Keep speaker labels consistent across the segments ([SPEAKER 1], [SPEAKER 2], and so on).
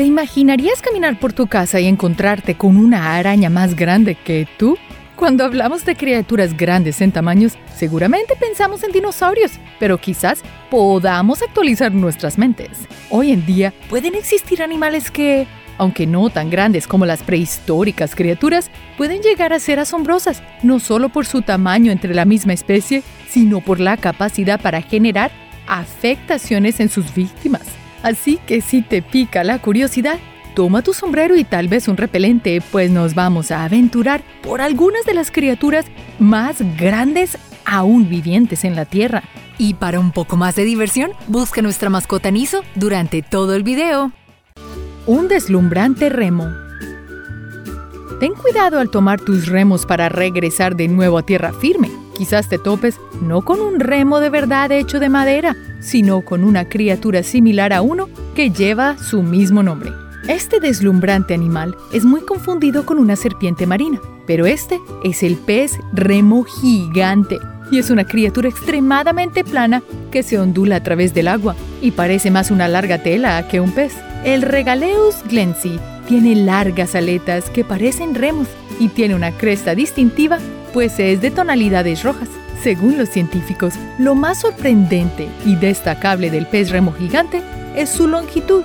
[SPEAKER 1] ¿Te imaginarías caminar por tu casa y encontrarte con una araña más grande que tú? Cuando hablamos de criaturas grandes en tamaños, seguramente pensamos en dinosaurios, pero quizás podamos actualizar nuestras mentes. Hoy en día pueden existir animales que, aunque no tan grandes como las prehistóricas criaturas, pueden llegar a ser asombrosas, no solo por su tamaño entre la misma especie, sino por la capacidad para generar afectaciones en sus víctimas. Así que si te pica la curiosidad, Toma tu sombrero y tal vez un repelente, pues nos vamos a aventurar por algunas de las criaturas más grandes aún vivientes en la Tierra.
[SPEAKER 2] Y para un poco más de diversión, busca nuestra mascota Niso durante todo el video.
[SPEAKER 1] Un deslumbrante remo. Ten cuidado al tomar tus remos para regresar de nuevo a tierra firme. Quizás te topes no con un remo de verdad hecho de madera, sino con una criatura similar a uno que lleva su mismo nombre. Este deslumbrante animal es muy confundido con una serpiente marina, pero este es el pez remo gigante y es una criatura extremadamente plana que se ondula a través del agua y parece más una larga tela que un pez. El Regaleus glensi tiene largas aletas que parecen remos y tiene una cresta distintiva, pues es de tonalidades rojas. Según los científicos, lo más sorprendente y destacable del pez remo gigante es su longitud,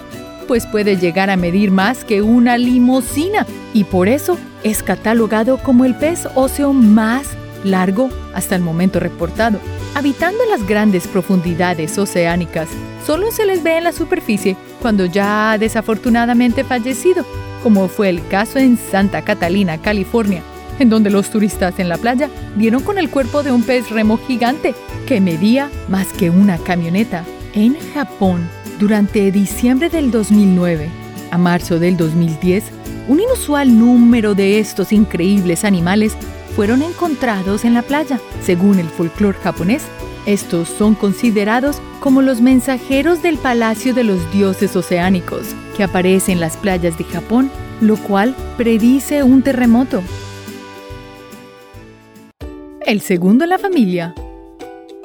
[SPEAKER 1] pues puede llegar a medir más que una limosina y por eso es catalogado como el pez óseo más largo hasta el momento reportado. Habitando las grandes profundidades oceánicas, solo se les ve en la superficie cuando ya ha desafortunadamente fallecido, como fue el caso en Santa Catalina, California, en donde los turistas en la playa vieron con el cuerpo de un pez remo gigante que medía más que una camioneta. En Japón, durante diciembre del 2009 a marzo del 2010, un inusual número de estos increíbles animales fueron encontrados en la playa. Según el folclore japonés, estos son considerados como los mensajeros del palacio de los dioses oceánicos, que aparece en las playas de Japón, lo cual predice un terremoto. El segundo en la familia.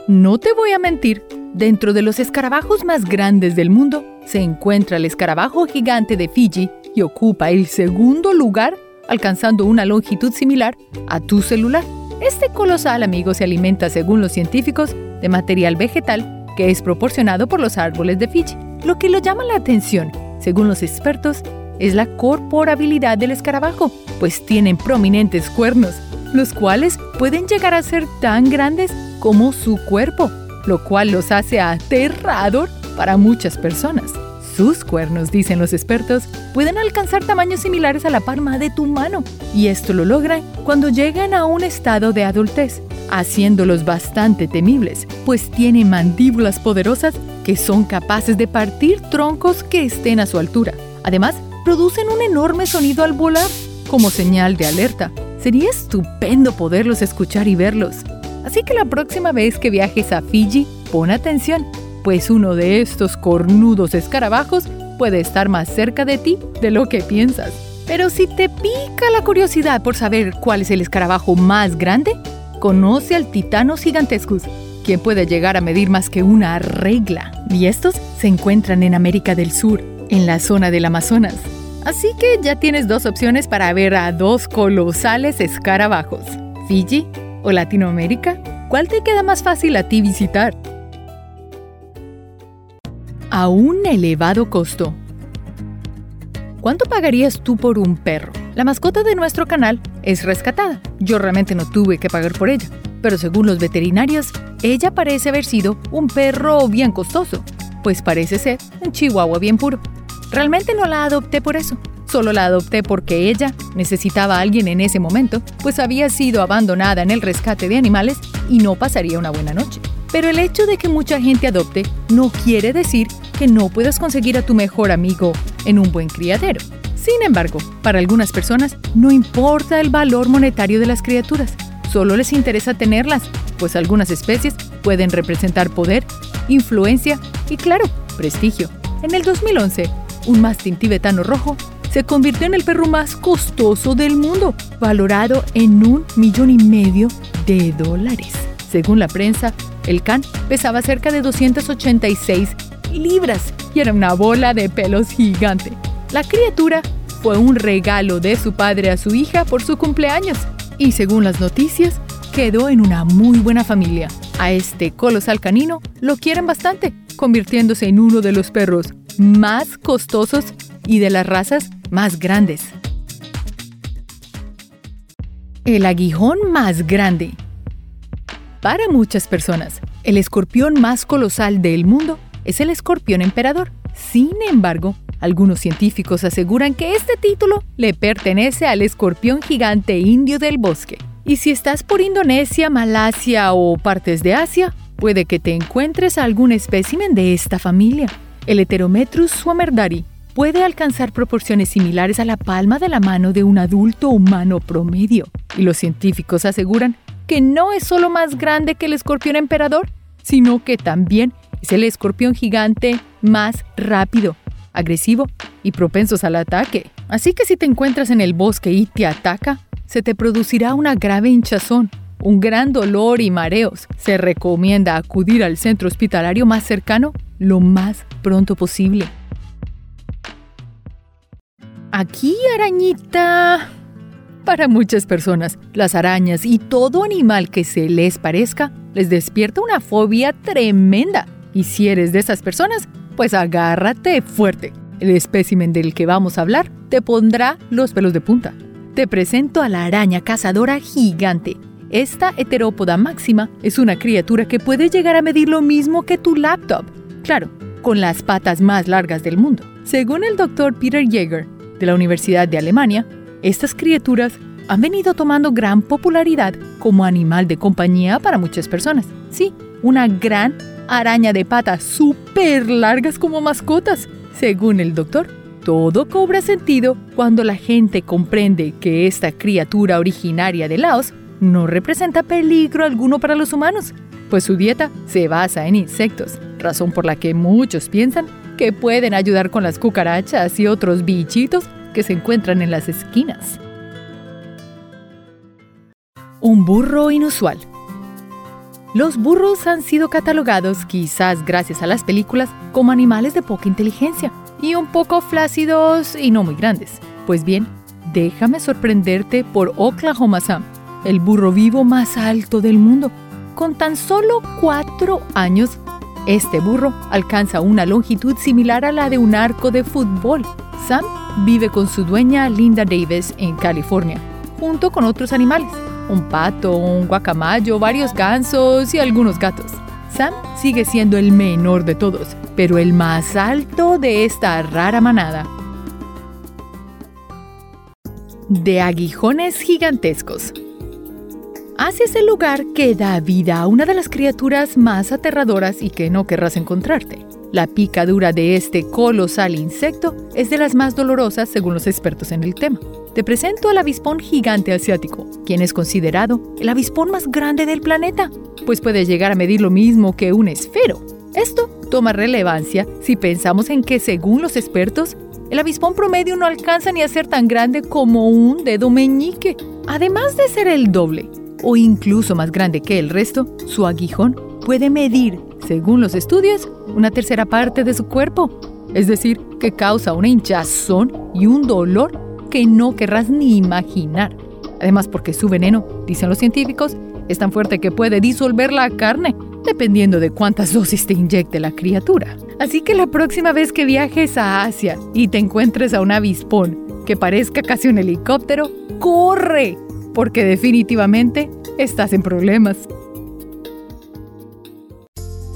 [SPEAKER 1] No te voy a mentir, Dentro de los escarabajos más grandes del mundo se encuentra el escarabajo gigante de Fiji y ocupa el segundo lugar, alcanzando una longitud similar a tu celular. Este colosal amigo se alimenta, según los científicos, de material vegetal que es proporcionado por los árboles de Fiji. Lo que lo llama la atención, según los expertos, es la corporabilidad del escarabajo, pues tienen prominentes cuernos, los cuales pueden llegar a ser tan grandes como su cuerpo lo cual los hace aterrador para muchas personas. Sus cuernos, dicen los expertos, pueden alcanzar tamaños similares a la palma de tu mano, y esto lo logran cuando llegan a un estado de adultez, haciéndolos bastante temibles, pues tienen mandíbulas poderosas que son capaces de partir troncos que estén a su altura. Además, producen un enorme sonido al volar, como señal de alerta. Sería estupendo poderlos escuchar y verlos. Así que la próxima vez que viajes a Fiji, pon atención, pues uno de estos cornudos escarabajos puede estar más cerca de ti de lo que piensas. Pero si te pica la curiosidad por saber cuál es el escarabajo más grande, conoce al Titanos gigantescus, quien puede llegar a medir más que una regla. Y estos se encuentran en América del Sur, en la zona del Amazonas. Así que ya tienes dos opciones para ver a dos colosales escarabajos, Fiji o Latinoamérica? ¿Cuál te queda más fácil a ti visitar? A un elevado costo. ¿Cuánto pagarías tú por un perro? La mascota de nuestro canal es rescatada. Yo realmente no tuve que pagar por ella, pero según los veterinarios, ella parece haber sido un perro bien costoso, pues parece ser un chihuahua bien puro. Realmente no la adopté por eso, Solo la adopté porque ella necesitaba a alguien en ese momento, pues había sido abandonada en el rescate de animales y no pasaría una buena noche. Pero el hecho de que mucha gente adopte no quiere decir que no puedas conseguir a tu mejor amigo en un buen criadero. Sin embargo, para algunas personas no importa el valor monetario de las criaturas, solo les interesa tenerlas, pues algunas especies pueden representar poder, influencia y, claro, prestigio. En el 2011, un mastín tibetano rojo se convirtió en el perro más costoso del mundo, valorado en un millón y medio de dólares. Según la prensa, el can pesaba cerca de 286 libras y era una bola de pelos gigante. La criatura fue un regalo de su padre a su hija por su cumpleaños y según las noticias, quedó en una muy buena familia. A este colosal canino lo quieren bastante, convirtiéndose en uno de los perros más costosos y de las razas más grandes. El aguijón más grande. Para muchas personas, el escorpión más colosal del mundo es el escorpión emperador. Sin embargo, algunos científicos aseguran que este título le pertenece al escorpión gigante indio del bosque. Y si estás por Indonesia, Malasia o partes de Asia, puede que te encuentres algún espécimen de esta familia. El Heterometrus swammerdari puede alcanzar proporciones similares a la palma de la mano de un adulto humano promedio. Y los científicos aseguran que no es solo más grande que el escorpión emperador, sino que también es el escorpión gigante más rápido, agresivo y propensos al ataque. Así que si te encuentras en el bosque y te ataca, se te producirá una grave hinchazón, un gran dolor y mareos. Se recomienda acudir al centro hospitalario más cercano lo más pronto posible. Aquí, arañita. Para muchas personas, las arañas y todo animal que se les parezca les despierta una fobia tremenda. Y si eres de esas personas, pues agárrate fuerte. El espécimen del que vamos a hablar te pondrá los pelos de punta. Te presento a la araña cazadora gigante. Esta heterópoda máxima es una criatura que puede llegar a medir lo mismo que tu laptop. Claro, con las patas más largas del mundo. Según el doctor Peter Jäger, de la Universidad de Alemania, estas criaturas han venido tomando gran popularidad como animal de compañía para muchas personas. Sí, una gran araña de patas súper largas como mascotas. Según el doctor, todo cobra sentido cuando la gente comprende que esta criatura originaria de Laos no representa peligro alguno para los humanos, pues su dieta se basa en insectos, razón por la que muchos piensan que pueden ayudar con las cucarachas y otros bichitos que se encuentran en las esquinas. Un burro inusual. Los burros han sido catalogados, quizás gracias a las películas, como animales de poca inteligencia y un poco flácidos y no muy grandes. Pues bien, déjame sorprenderte por Oklahoma Sam, el burro vivo más alto del mundo. Con tan solo cuatro años, este burro alcanza una longitud similar a la de un arco de fútbol. Sam vive con su dueña Linda Davis en California, junto con otros animales un pato, un guacamayo, varios gansos y algunos gatos. Sam sigue siendo el menor de todos, pero el más alto de esta rara manada. De aguijones gigantescos. Hacia ese lugar que da vida a una de las criaturas más aterradoras y que no querrás encontrarte. La picadura de este colosal insecto es de las más dolorosas según los expertos en el tema. Te presento al avispón gigante asiático, quien es considerado el avispón más grande del planeta, pues puede llegar a medir lo mismo que un esfero. Esto toma relevancia si pensamos en que, según los expertos, el avispón promedio no alcanza ni a ser tan grande como un dedo meñique. Además de ser el doble o incluso más grande que el resto, su aguijón puede medir, según los estudios, una tercera parte de su cuerpo. Es decir, que causa una hinchazón y un dolor que no querrás ni imaginar. Además, porque su veneno, dicen los científicos, es tan fuerte que puede disolver la carne, dependiendo de cuántas dosis te inyecte la criatura. Así que la próxima vez que viajes a Asia y te encuentres a un avispón que parezca casi un helicóptero, corre, porque definitivamente estás en problemas.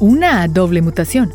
[SPEAKER 1] Una doble mutación.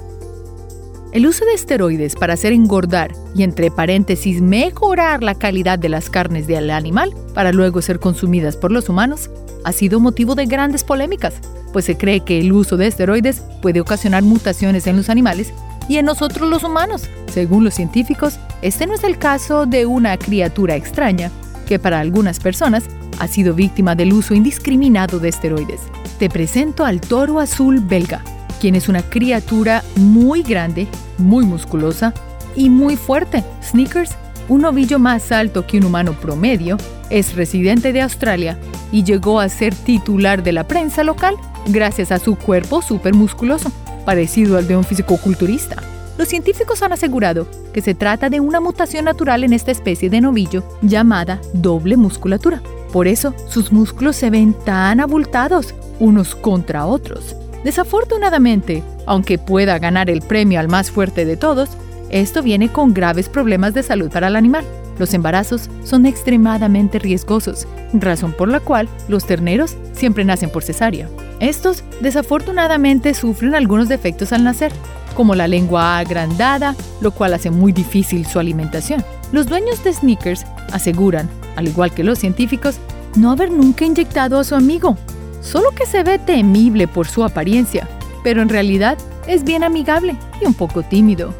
[SPEAKER 1] El uso de esteroides para hacer engordar y entre paréntesis mejorar la calidad de las carnes del animal para luego ser consumidas por los humanos ha sido motivo de grandes polémicas, pues se cree que el uso de esteroides puede ocasionar mutaciones en los animales y en nosotros los humanos. Según los científicos, este no es el caso de una criatura extraña que para algunas personas ha sido víctima del uso indiscriminado de esteroides. Te presento al toro azul belga, quien es una criatura muy grande, muy musculosa y muy fuerte. Sneakers, un ovillo más alto que un humano promedio, es residente de Australia y llegó a ser titular de la prensa local gracias a su cuerpo súper musculoso, parecido al de un fisicoculturista. Los científicos han asegurado que se trata de una mutación natural en esta especie de novillo llamada doble musculatura. Por eso sus músculos se ven tan abultados unos contra otros. Desafortunadamente, aunque pueda ganar el premio al más fuerte de todos, esto viene con graves problemas de salud para el animal. Los embarazos son extremadamente riesgosos, razón por la cual los terneros siempre nacen por cesárea. Estos desafortunadamente sufren algunos defectos al nacer, como la lengua agrandada, lo cual hace muy difícil su alimentación. Los dueños de Snickers aseguran, al igual que los científicos, no haber nunca inyectado a su amigo, solo que se ve temible por su apariencia, pero en realidad es bien amigable y un poco tímido.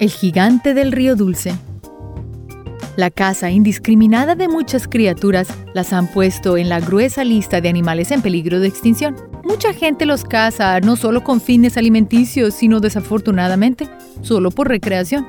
[SPEAKER 1] El gigante del río Dulce la caza indiscriminada de muchas criaturas las han puesto en la gruesa lista de animales en peligro de extinción. Mucha gente los caza no solo con fines alimenticios, sino desafortunadamente solo por recreación.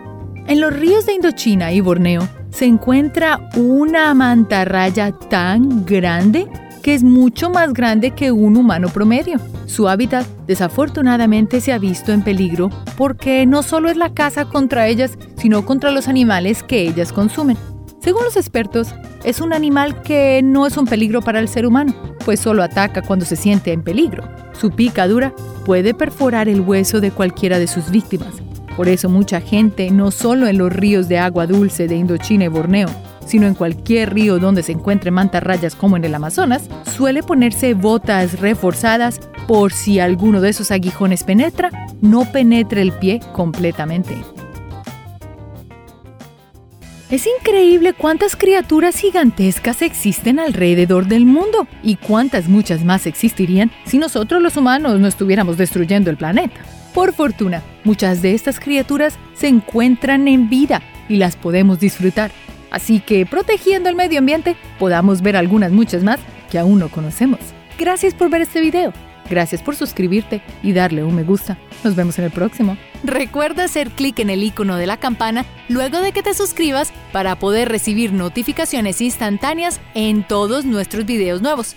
[SPEAKER 1] En los ríos de Indochina y Borneo se encuentra una mantarraya tan grande que es mucho más grande que un humano promedio. Su hábitat desafortunadamente se ha visto en peligro porque no solo es la caza contra ellas, sino contra los animales que ellas consumen. Según los expertos, es un animal que no es un peligro para el ser humano, pues solo ataca cuando se siente en peligro. Su picadura puede perforar el hueso de cualquiera de sus víctimas. Por eso mucha gente, no solo en los ríos de agua dulce de Indochina y Borneo, sino en cualquier río donde se encuentren mantarrayas como en el Amazonas, suele ponerse botas reforzadas por si alguno de esos aguijones penetra, no penetre el pie completamente. Es increíble cuántas criaturas gigantescas existen alrededor del mundo y cuántas muchas más existirían si nosotros los humanos no estuviéramos destruyendo el planeta. Por fortuna, muchas de estas criaturas se encuentran en vida y las podemos disfrutar. Así que protegiendo el medio ambiente, podamos ver algunas muchas más que aún no conocemos. Gracias por ver este video. Gracias por suscribirte y darle un me gusta. Nos vemos en el próximo.
[SPEAKER 2] Recuerda hacer clic en el icono de la campana luego de que te suscribas para poder recibir notificaciones instantáneas en todos nuestros videos nuevos.